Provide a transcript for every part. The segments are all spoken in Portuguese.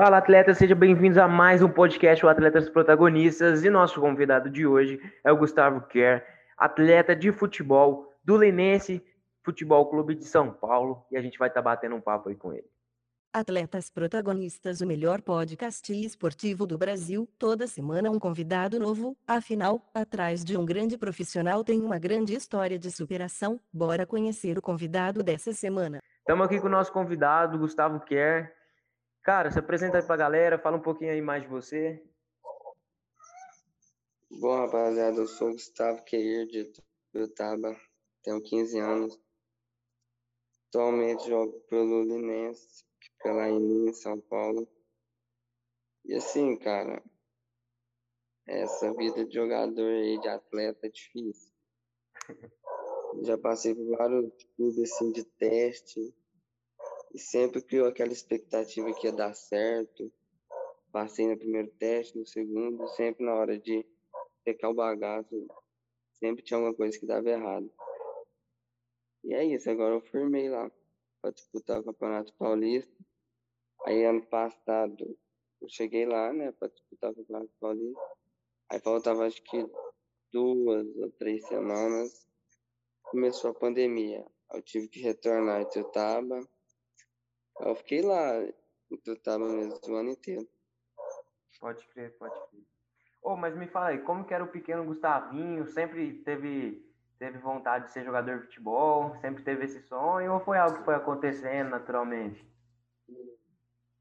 Fala, atletas, sejam bem-vindos a mais um podcast, o Atletas Protagonistas. E nosso convidado de hoje é o Gustavo Kerr, atleta de futebol do Linense Futebol Clube de São Paulo. E a gente vai estar tá batendo um papo aí com ele. Atletas Protagonistas, o melhor podcast esportivo do Brasil. Toda semana um convidado novo. Afinal, atrás de um grande profissional tem uma grande história de superação. Bora conhecer o convidado dessa semana. Estamos aqui com o nosso convidado, Gustavo Kerr. Cara, se apresenta aí pra galera, fala um pouquinho aí mais de você. Bom, rapaziada, eu sou Gustavo Queir de Tuiutaba, tenho 15 anos. Atualmente jogo pelo Linense, pela em São Paulo. E assim, cara, essa vida de jogador aí, de atleta é difícil. Já passei por vários clubes assim de teste, e sempre criou aquela expectativa que ia dar certo. Passei no primeiro teste, no segundo, sempre na hora de pecar o bagaço, sempre tinha alguma coisa que dava errado. E é isso, agora eu firmei lá para disputar o Campeonato Paulista. Aí ano passado eu cheguei lá, né, para disputar o Campeonato Paulista. Aí faltava acho que duas ou três semanas. Começou a pandemia. Eu tive que retornar em Tutaba eu fiquei lá, eu tava mesmo o ano inteiro. Pode crer, pode crer. Oh, mas me fala aí, como que era o pequeno Gustavinho? Sempre teve, teve vontade de ser jogador de futebol? Sempre teve esse sonho? Ou foi algo que foi acontecendo naturalmente?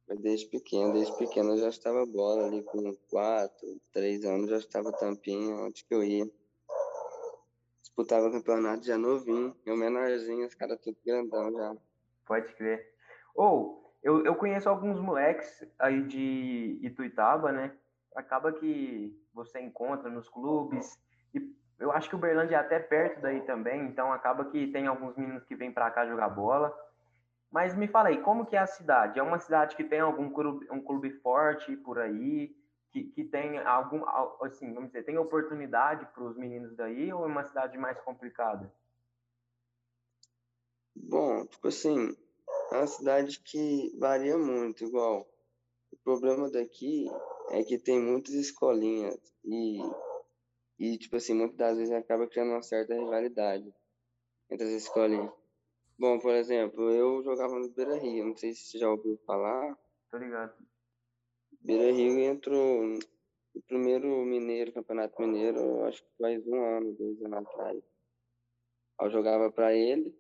Desde pequeno, desde pequeno eu já estava bola ali com quatro, três anos, já estava tampinha, onde que eu ia. Disputava campeonato já novinho, eu menorzinho, os caras tudo grandão já. Pode crer. Ou, eu, eu conheço alguns moleques aí de Ituitaba, né? Acaba que você encontra nos clubes. E eu acho que o Berlândia é até perto daí também, então acaba que tem alguns meninos que vêm para cá jogar bola. Mas me fala aí, como que é a cidade? É uma cidade que tem algum clube, um clube forte por aí, que, que tem algum, assim, vamos dizer, tem oportunidade para os meninos daí ou é uma cidade mais complicada? Bom, tipo assim, é uma cidade que varia muito, igual. O problema daqui é que tem muitas escolinhas e, e tipo assim, muitas das vezes acaba criando uma certa rivalidade entre as escolinhas. Bom, por exemplo, eu jogava no Beira Rio, não sei se você já ouviu falar. Tô ligado. Beira Rio entrou no primeiro Mineiro, Campeonato Mineiro, acho que faz um ano, dois anos atrás. Eu jogava para ele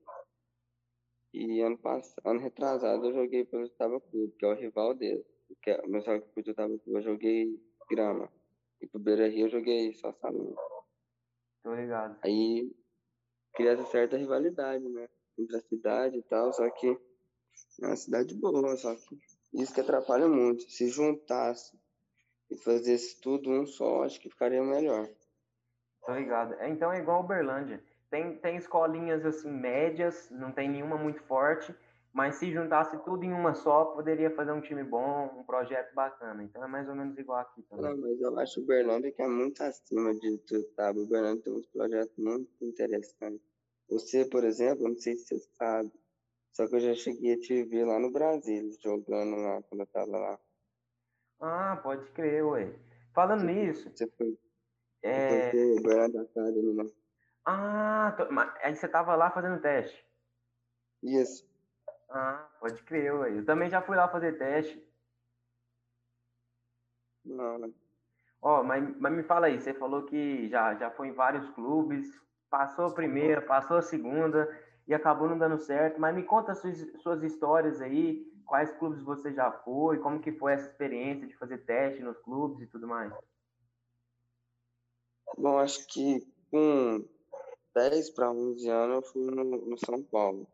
e ano passado, ano retrasado, eu joguei pelo Estava Clube, que é o rival dele. Que é, meu sabe que eu Clube, eu joguei grama. E pro Beira Rio eu joguei só salão. Tô ligado. Aí cria essa certa rivalidade, né? Entre a cidade e tal, só que é uma cidade boa, só que isso que atrapalha muito. Se juntasse e fazesse tudo um só, acho que ficaria melhor. Tô ligado. É, então é igual Uberlândia. Tem, tem escolinhas assim médias, não tem nenhuma muito forte, mas se juntasse tudo em uma só, poderia fazer um time bom, um projeto bacana. Então é mais ou menos igual aqui também. Não, mas eu acho o Berlândia que é muito acima de tudo, sabe? O Berlândia tem uns projetos muito interessantes. Você, por exemplo, não sei se você sabe, só que eu já cheguei a te ver lá no Brasil, jogando lá, quando eu tava lá. Ah, pode crer, ué. Falando você, nisso... Você foi... É... Você foi Berlândia Academy, né? Ah, tô... aí você tava lá fazendo teste. Isso. Ah, pode crer. Eu também já fui lá fazer teste. Não, né? Ó, mas, mas me fala aí, você falou que já, já foi em vários clubes, passou a primeira, passou a segunda e acabou não dando certo, mas me conta suas, suas histórias aí, quais clubes você já foi, como que foi essa experiência de fazer teste nos clubes e tudo mais. Bom, acho que com 10 para 11 anos eu fui no, no, São Paulo.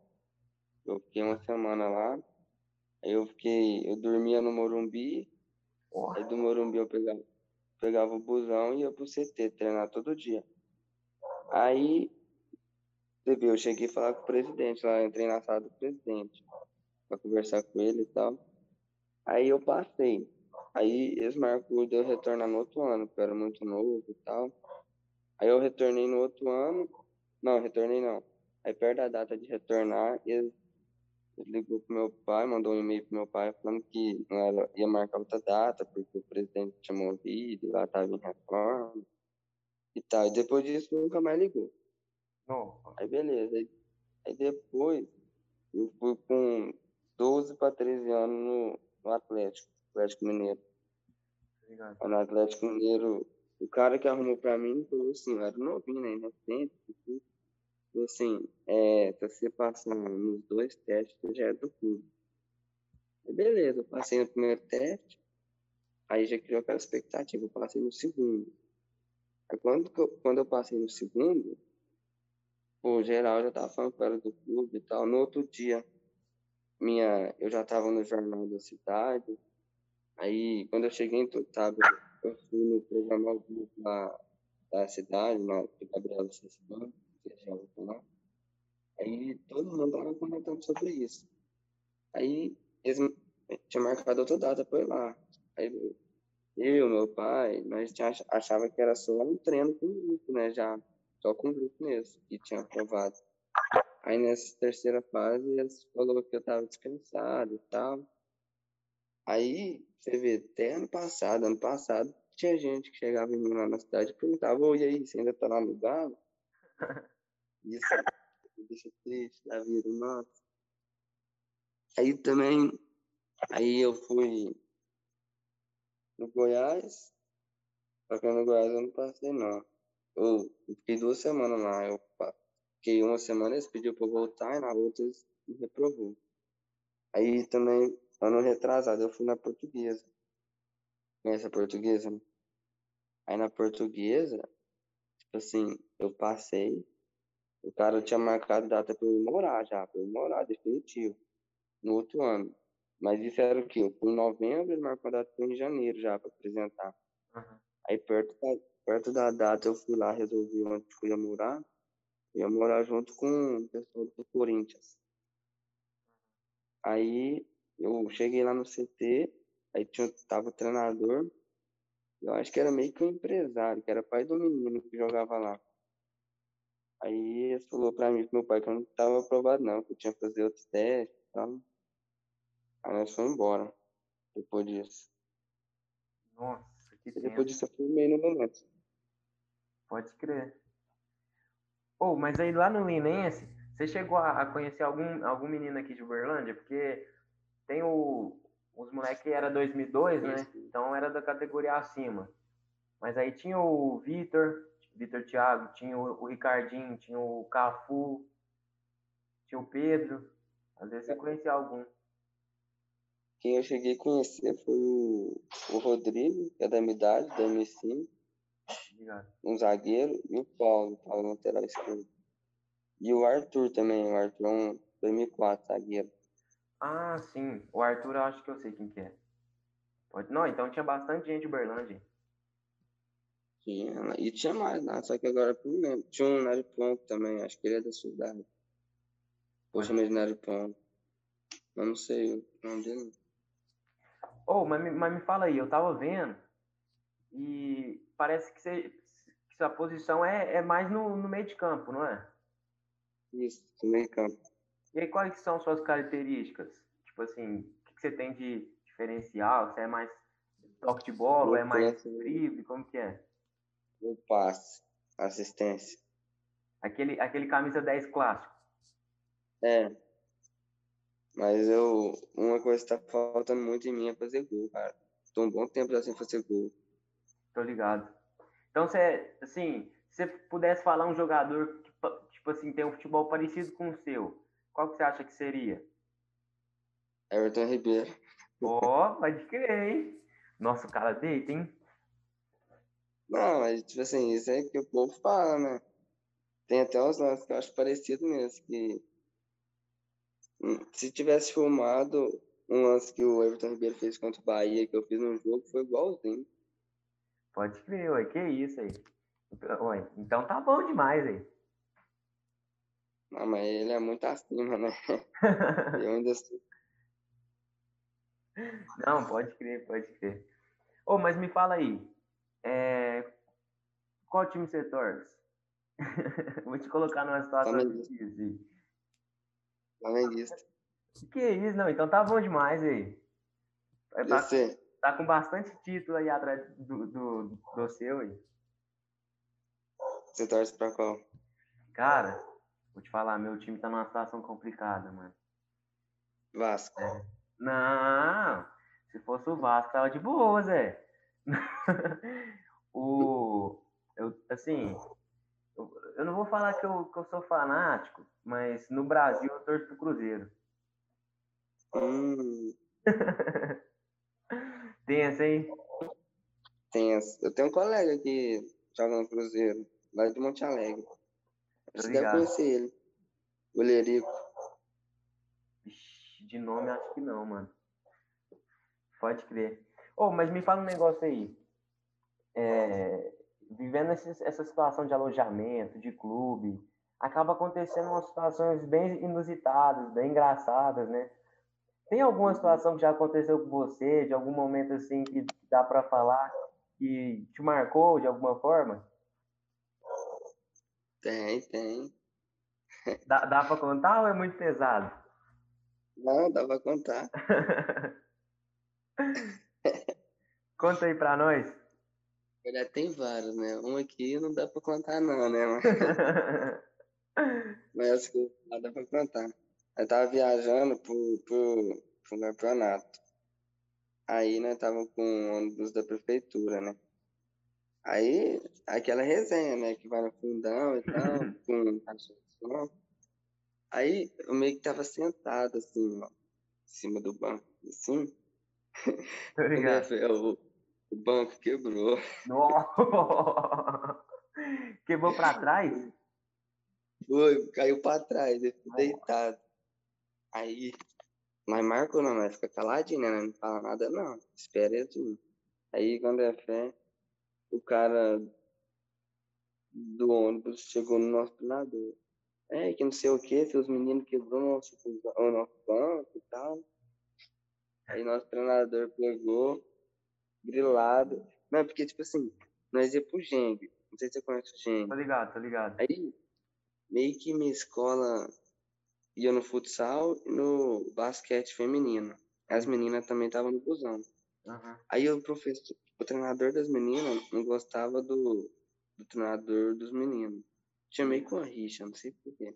Eu fiquei uma semana lá. Aí eu fiquei, eu dormia no Morumbi. Aí do Morumbi eu pegava, pegava o busão e ia pro CT treinar todo dia. Aí, você viu, eu cheguei a falar com o presidente lá, entrei na sala do presidente para conversar com ele e tal. Aí eu passei. Aí eles marcou de eu retornar no outro ano, porque eu era muito novo e tal. Aí eu retornei no outro ano, não, retornei não. Aí perto da data de retornar, eles Ele ligou pro meu pai, mandou um e-mail pro meu pai falando que não era, ia marcar outra data, porque o presidente tinha morrido, lá estava em reforma e tal. E depois disso nunca mais ligou. Oh. Aí beleza. Aí, aí depois eu fui com 12 para 13 anos no, no Atlético, Atlético Mineiro. Obrigado. Aí no Atlético Mineiro, o cara que arrumou pra mim falou assim, eu era novinho, né? Falou assim, é, se você passar nos dois testes, já é do clube. Beleza, eu passei no primeiro teste, aí já criou aquela expectativa, eu passei no segundo. Aí quando, eu- quando eu passei no segundo, o geral já tava falando que era do clube e tal. No outro dia, minha, eu já tava no jornal da cidade. Aí, quando eu cheguei em Tutaba, eu fui no programa lá da cidade, na do Gabriela Cessan, já ouviu falar. Aí, todo mundo tava comentando sobre isso. Aí, eles me- tinha marcado outra data eu ir lá. Aí, eu, meu pai, nós tinha, achava que era só um treino com o grupo, né, já só com o grupo mesmo, que tinha aprovado. Aí nessa terceira fase, eles falaram que eu tava descansado e tal. Aí, você vê, até ano passado, ano passado, tinha gente que chegava em mim lá na cidade e perguntava, ô, e aí, você ainda tá lá no Galo? Isso me deixa triste da vida, nossa. Aí também, aí eu fui no Goiás, só que no Goiás eu não passei, não. Eu fiquei duas semanas lá. Eu fiquei uma semana, eles pediram pra eu voltar, e na outra eles me reprovou. Aí também, ano retrasado, eu fui na portuguesa. Conhece a portuguesa? Aí na portuguesa, tipo assim, eu passei, o cara tinha marcado data pra eu morar já, pra eu morar, definitivo, no outro ano. Mas isso era o quê? Eu fui em novembro, ele marcou a data ir em janeiro já, pra apresentar. Uhum. Aí perto da, perto da data eu fui lá, resolvi onde eu ia morar. Eu ia morar junto com o pessoal do Corinthians. Aí eu cheguei lá no CT, aí tinha, tava o treinador, eu acho que era meio que um empresário, que era pai do menino que jogava lá. Aí ele falou pra mim, pro meu pai, que eu não tava aprovado não, que eu tinha que fazer outros testes e tal. Aí nós fomos embora, depois disso. Nossa, que E depois disso eu fui no momento. Pode crer. Ou, mas aí lá no Linense, você chegou a, conhecer algum, algum menino aqui de Uberlândia? Porque tem o, os moleques era 2002, né? Então era da categoria acima. Mas aí tinha o Vitor, Vitor Thiago, tinha o, o Ricardinho, tinha o Cafu, tinha o Pedro. Às vezes você conhecia algum. Quem eu cheguei a conhecer foi o, o Rodrigo, que é da minha idade, da M5, Ligado? um zagueiro, e o Paulo, Paulo lateral esquerdo. E o Arthur também, o Arthur é um 2004, zagueiro. Ah, sim. O Arthur, eu acho que eu sei quem que é. Pode... Não, então tinha bastante gente de Uberlândia. Tinha, né? e tinha mais lá, só que agora eu não lembro. Tinha um Nário Ponto também, acho que ele é da sua idade. De Nário Ponto. Mas não sei o nome dele. Oh, mas, me- mas me fala aí, eu tava vendo e parece que, você, que sua posição é, é mais no, no meio de campo, não é? Isso, do meio campo. E aí, quais são suas características? Tipo assim, o que, que você tem de diferencial? Você é mais toque de bola ou é mais penso- drible? Como que é? O passe, assistência. Aquele, aquele camisa 10 clássico. É. Mas eu. Uma coisa que tá faltando muito em mim é fazer gol, cara. Tô um bom tempo já sem fazer gol. Tô ligado. Então, você, assim, se você pudesse falar um jogador que, tipo assim, tem um futebol parecido com o seu, qual que você acha que seria? Everton Ribeiro. Ó, pode crer, hein? Nossa, o cara deita, hein? Não, mas tipo assim, isso é que o povo fala, né? Tem até uns lances que eu acho parecido mesmo, que se tivesse filmado um lance que o Everton Ribeiro fez contra o Bahia, que eu fiz num jogo, foi igualzinho. Pode crer, ué, que isso aí. Ué, então tá bom demais aí. Não, mas ele é muito acima, né? Eu ainda sou. Não, pode crer, pode crer. Ô, mas me fala aí, é, qual time você torce? Vou te colocar numa situação difícil. Flamenguista. Que isso, não. Então tá bom demais aí. Tá, Você? tá com bastante título aí atrás do, do, do seu aí. Você torce pra qual? Cara, vou te falar, meu time tá numa situação complicada, mano. Vasco. Não, se fosse o Vasco, tava de boa, Zé. o, eu, assim, eu, eu não vou falar que eu, que eu sou fanático, mas no Brasil eu torço pro Cruzeiro. Hum, Tem essa aí? tem. Eu tenho um colega que joga no Cruzeiro, lá de Monte Alegre. Você deve conhecer ele. Goleirico. Ixi, De nome acho que não, mano. Pode crer. Ô, mas me fala um negócio aí. É, vivendo esse- essa situação de alojamento, de clube, acaba acontecendo umas situações bem inusitadas, bem engraçadas, né? Tem alguma situação que já aconteceu com você, de algum momento assim que dá pra falar que te marcou de alguma forma? Tem, tem. Dá, dá pra contar ou é muito pesado? Não, dá pra contar. Conta aí pra nós. Já tem vários, né? Um aqui não dá pra contar não, né? Mas, que dá pra contar. Eu tava viajando pro, pro, pro campeonato. Aí, nós tava com o ônibus da prefeitura, né? Aí, aquela resenha, né? Que vai no fundão e tal, com cachorro de som. Aí, eu meio que tava sentado, assim, ó, em cima do banco, assim. Eu fui, o, banco quebrou. Nossa! Quebrou pra trás? Foi, caiu pra trás, eu fui deitado. Aí, nós marcou, não, nós fica caladinho, né? Não fala nada, não. Espera ele vir. Aí, quando é fé, o cara do ônibus chegou no nosso treinador. É, que não sei o que, seus meninos quebrou o nosso, o nosso banco e tal. Aí, nosso treinador pegou, grilado. Não, porque, tipo assim, nós ia pro Geng. Não sei se você conhece o Geng. Tô ligado, tô ligado. Aí, meio que minha escola ia no futsal e no basquete feminino. As meninas também estavam no busão. Aham. Aí o professor, o treinador das meninas não gostava do, do treinador dos meninos. Tinha meio que uma rixa, não sei porquê.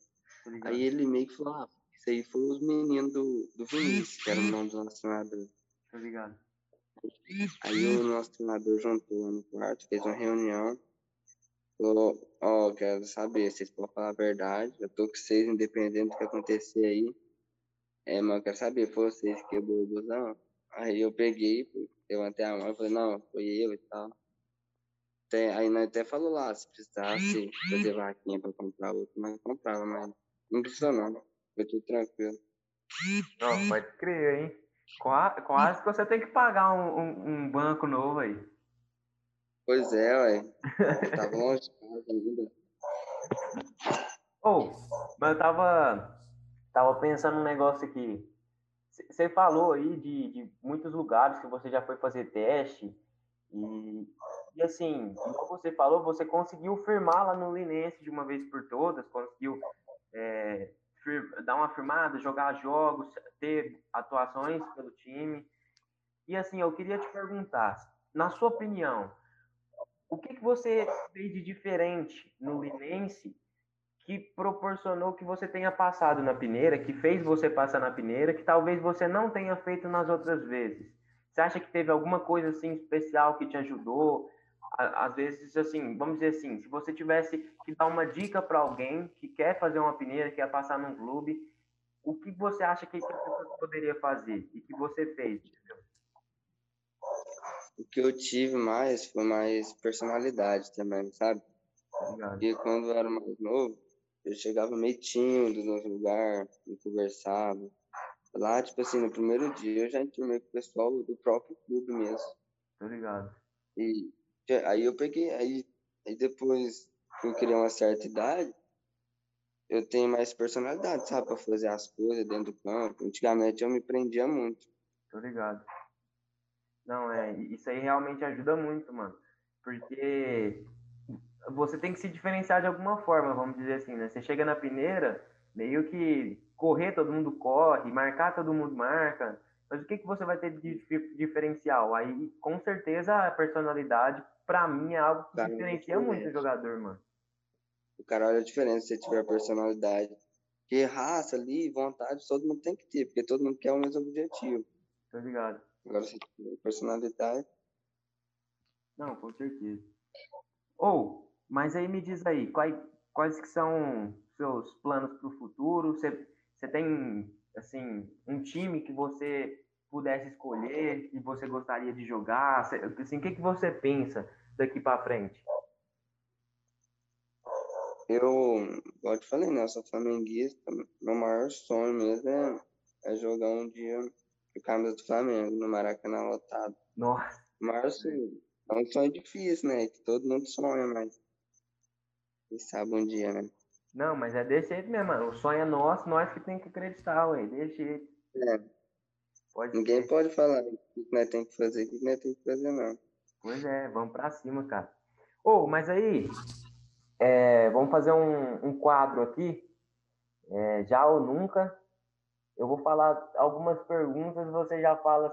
Aí ele meio que falou, ah, isso aí foi os meninos do, do Vinícius, que era o nome do nosso treinador. Tô ligado. Aí o nosso treinador juntou no quarto, fez uma reunião. Falou, ó, quero saber, vocês podem falar a verdade. Eu tô com vocês, independente do que acontecer aí. É, mas eu quero saber, foi vocês que quebrou o busão? Aí eu peguei, levantei a mão e falei, não, foi eu e tal. Até, aí nós até falou lá, se precisasse fazer vaquinha pra comprar outro, nós comprava, mas não precisou não. Foi tudo tranquilo. Não, pode crer, hein? Qua- Quase que você tem que pagar um, um- um banco novo aí. Pois é, ué. Tava longe ainda. Ô, mas eu tava, tava pensando um negócio aqui. Você falou aí de, de muitos lugares que você já foi fazer teste. E, e assim, como você falou, você conseguiu firmar lá no Linense de uma vez por todas, conseguiu é, dar uma firmada, jogar jogos, ter atuações pelo time. E assim, eu queria te perguntar, na sua opinião, o que, que você fez de diferente no Linense que proporcionou que você tenha passado na peneira, que fez você passar na peneira, que talvez você não tenha feito nas outras vezes? Você acha que teve alguma coisa assim especial que te ajudou? Às vezes, assim, vamos dizer assim, se você tivesse que dar uma dica para alguém que quer fazer uma peneira, quer passar num clube, o que você acha que essa pessoa poderia fazer e que você fez? entendeu? O que eu tive mais foi mais personalidade também, sabe? Ligado? Porque quando eu era mais novo, eu chegava meio tímido nos lugares, não conversava. Lá, tipo assim, no primeiro dia eu já enturmei com o pessoal do próprio clube mesmo. Tô ligado. E aí eu peguei, aí, aí depois que eu criei uma certa idade, eu tenho mais personalidade, sabe, pra fazer as coisas dentro do campo. Antigamente eu me prendia muito. Tô ligado. Não, é, isso aí realmente ajuda muito, mano. Porque você tem que se diferenciar de alguma forma, vamos dizer assim, né? Você chega na peneira, meio que correr todo mundo corre, marcar todo mundo marca. Mas o que, que você vai ter de diferencial? Aí, com certeza, a personalidade, para mim, é algo que tá diferencia muito o jogador, mano. O cara olha a diferença se tiver personalidade. Porque raça ali, vontade, todo mundo tem que ter, porque todo mundo quer o mesmo objetivo. Tô ligado. Agora, se tiver personalidade. Não, com certeza. Ou, oh, mas aí me diz aí, quais, quais que são seus planos para o futuro? Você, você tem, assim, um time que você pudesse escolher, que você gostaria de jogar? Assim, o que, que você pensa daqui para frente? Eu, igual te falei, né? Eu sou flamenguista. Meu maior sonho mesmo é, é jogar um dia com camisa do Flamengo, no Maracanã lotado. Nossa. Mas é um sonho difícil, né? Que todo mundo sonha, mas. Quem sabe um dia, né? Não, mas é desse jeito mesmo, mano. O sonho é nosso, nós que tem que acreditar, ué. Desse jeito. É. Pode Ninguém ser. pode falar o que nós tem que fazer, o que nós tem que fazer, não. Pois é, vamos pra cima, cara. Ô, oh, mas aí, é, vamos fazer um, um quadro aqui, é, já ou nunca. Eu vou falar algumas perguntas, você já fala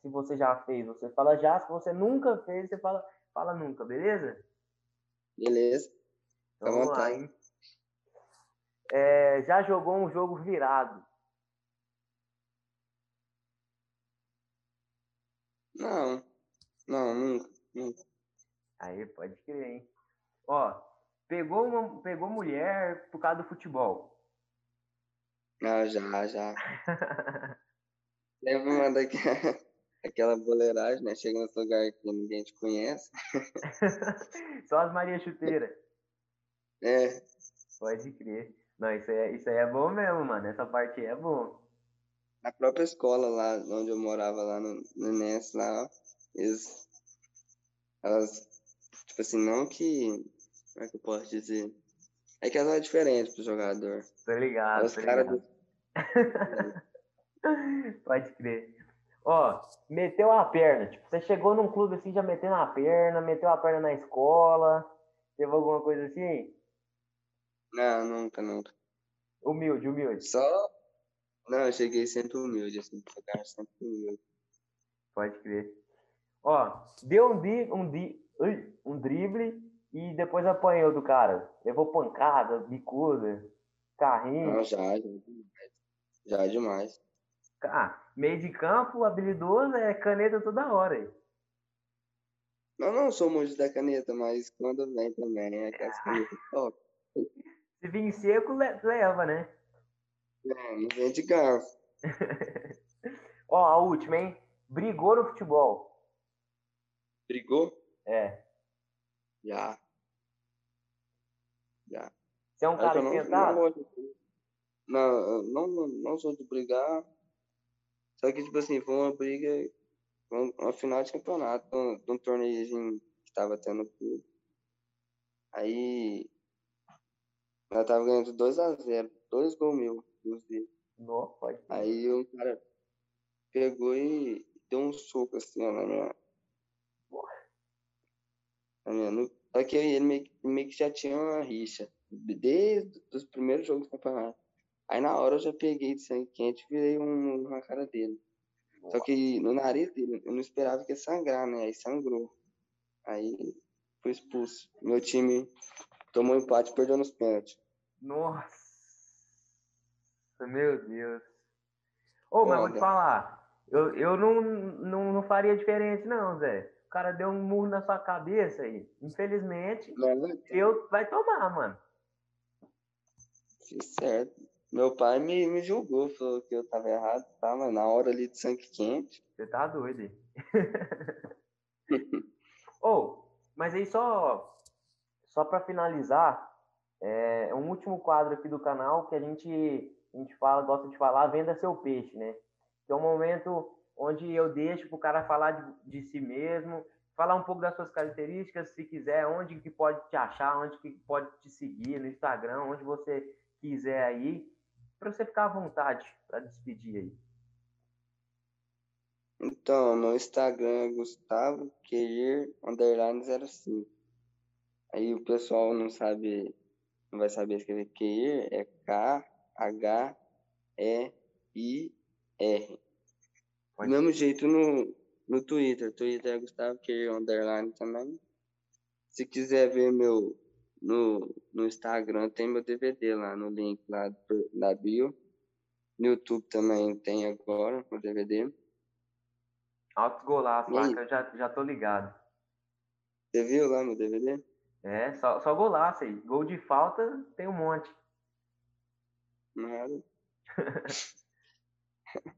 se você já fez, você fala já, se você nunca fez, você fala, fala nunca, beleza? Beleza. Então, vamos lá, hein? É, já jogou um jogo virado? Não, não, nunca, nunca. Aí, pode crer, hein? Ó, Pegou, uma, pegou mulher por causa do futebol? Ah, já, já. Lembra uma daquela, aquela boleiragem, né? Chega nesse lugar que ninguém te conhece. Só as Maria Chuteira. É. Pode crer. Não, isso aí, é, isso aí é bom mesmo, mano. Essa parte aí é bom. Na própria escola lá, onde eu morava, lá no, no Ness, lá, eles, elas, tipo assim, não que como é que eu posso dizer? É que ela é diferente pro jogador. Tô ligado. Os caras. Do... Pode crer. Ó, meteu a perna. Tipo, você chegou num clube assim, já meteu a perna, meteu a perna na escola. Teve alguma coisa assim? Não, nunca, nunca. Humilde, humilde. Só. Não, eu cheguei sempre humilde, assim, jogar sempre humilde. Pode crer. Ó, deu um, di, um, di, um drible e depois apanhou do cara. Levou pancada, bicuda, carrinho. Não, já, já, já é demais. Ah, meio de campo, habilidoso, é caneta toda hora. Aí. Não, não sou muito da caneta, mas quando vem também é aquelas canetas top. Se vir seco, leva, né? É, não vem de garfo. Ó, a última, hein? Brigou no futebol. Brigou? É. Já. Já. Você é um cara não, esquentado? Não, não, não, não sou de brigar. Só que, tipo assim, foi uma briga, uma final de campeonato, de um torneiozinho que tava tendo clube. Aí, ela tava ganhando 2x0, dois gols mil, dele. Não, pode. Aí o cara pegou e deu um soco assim, ó, na minha. Na minha nuca. Só que ele meio, meio, que já tinha uma rixa, desde os primeiros jogos do campeonato. Aí na hora eu já peguei de sangue quente e virei um, na cara dele. Só que no nariz dele, eu não esperava que ia sangrar, né? Aí sangrou. Aí foi expulso. Meu time tomou empate e perdeu nos pênaltis. Nossa! Meu Deus. Ô, mas vou te falar, eu, eu não, não, não faria diferente não, Zé cara deu um murro na sua cabeça aí. Infelizmente, eu vai tomar, mano. Fiz certo. Meu pai me, me julgou, falou que eu tava errado, tá? Mas na hora ali de sangue quente. Você tá doido aí. oh, mas aí só, só para finalizar, é um último quadro aqui do canal que a gente, a gente fala, gosta de falar, venda seu peixe, né? Que é um momento onde eu deixo para o cara falar de, de, si mesmo, falar um pouco das suas características, se quiser, onde que pode te achar, onde que pode te seguir no Instagram, onde você quiser aí, para você ficar à vontade para despedir aí. Então, no Instagram é Gustavo Queir underline 05. Aí o pessoal não sabe, não vai saber escrever Queir, é K H R. Do mesmo jeito no, no Twitter. Twitter é Gustavo que underline também. Se quiser ver meu no, no Instagram, tem meu DVD lá no link lá da bio. No YouTube também tem agora o DVD. Alto golaço lá, que eu já, já tô ligado. Você viu lá no DVD? É, só, só golaço aí. Gol de falta tem um monte. Nada.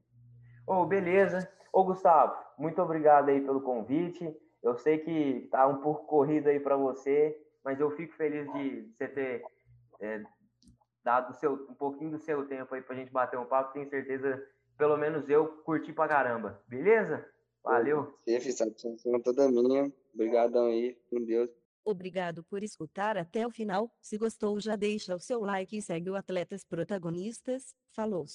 Ô, oh, beleza. Ô, Gustavo, muito obrigado aí pelo convite. Eu sei que tá um pouco corrido aí para você, mas eu fico feliz de você ter é, dado seu, um pouquinho do seu tempo aí pra gente bater um papo. Tenho certeza, pelo menos eu, curti pra caramba. Beleza? Valeu. Sim, satisfação toda minha. Obrigadão aí. Com Deus. Obrigado por escutar até o final. Se gostou, já deixa o seu like e segue o Atletas Protagonistas. Falou!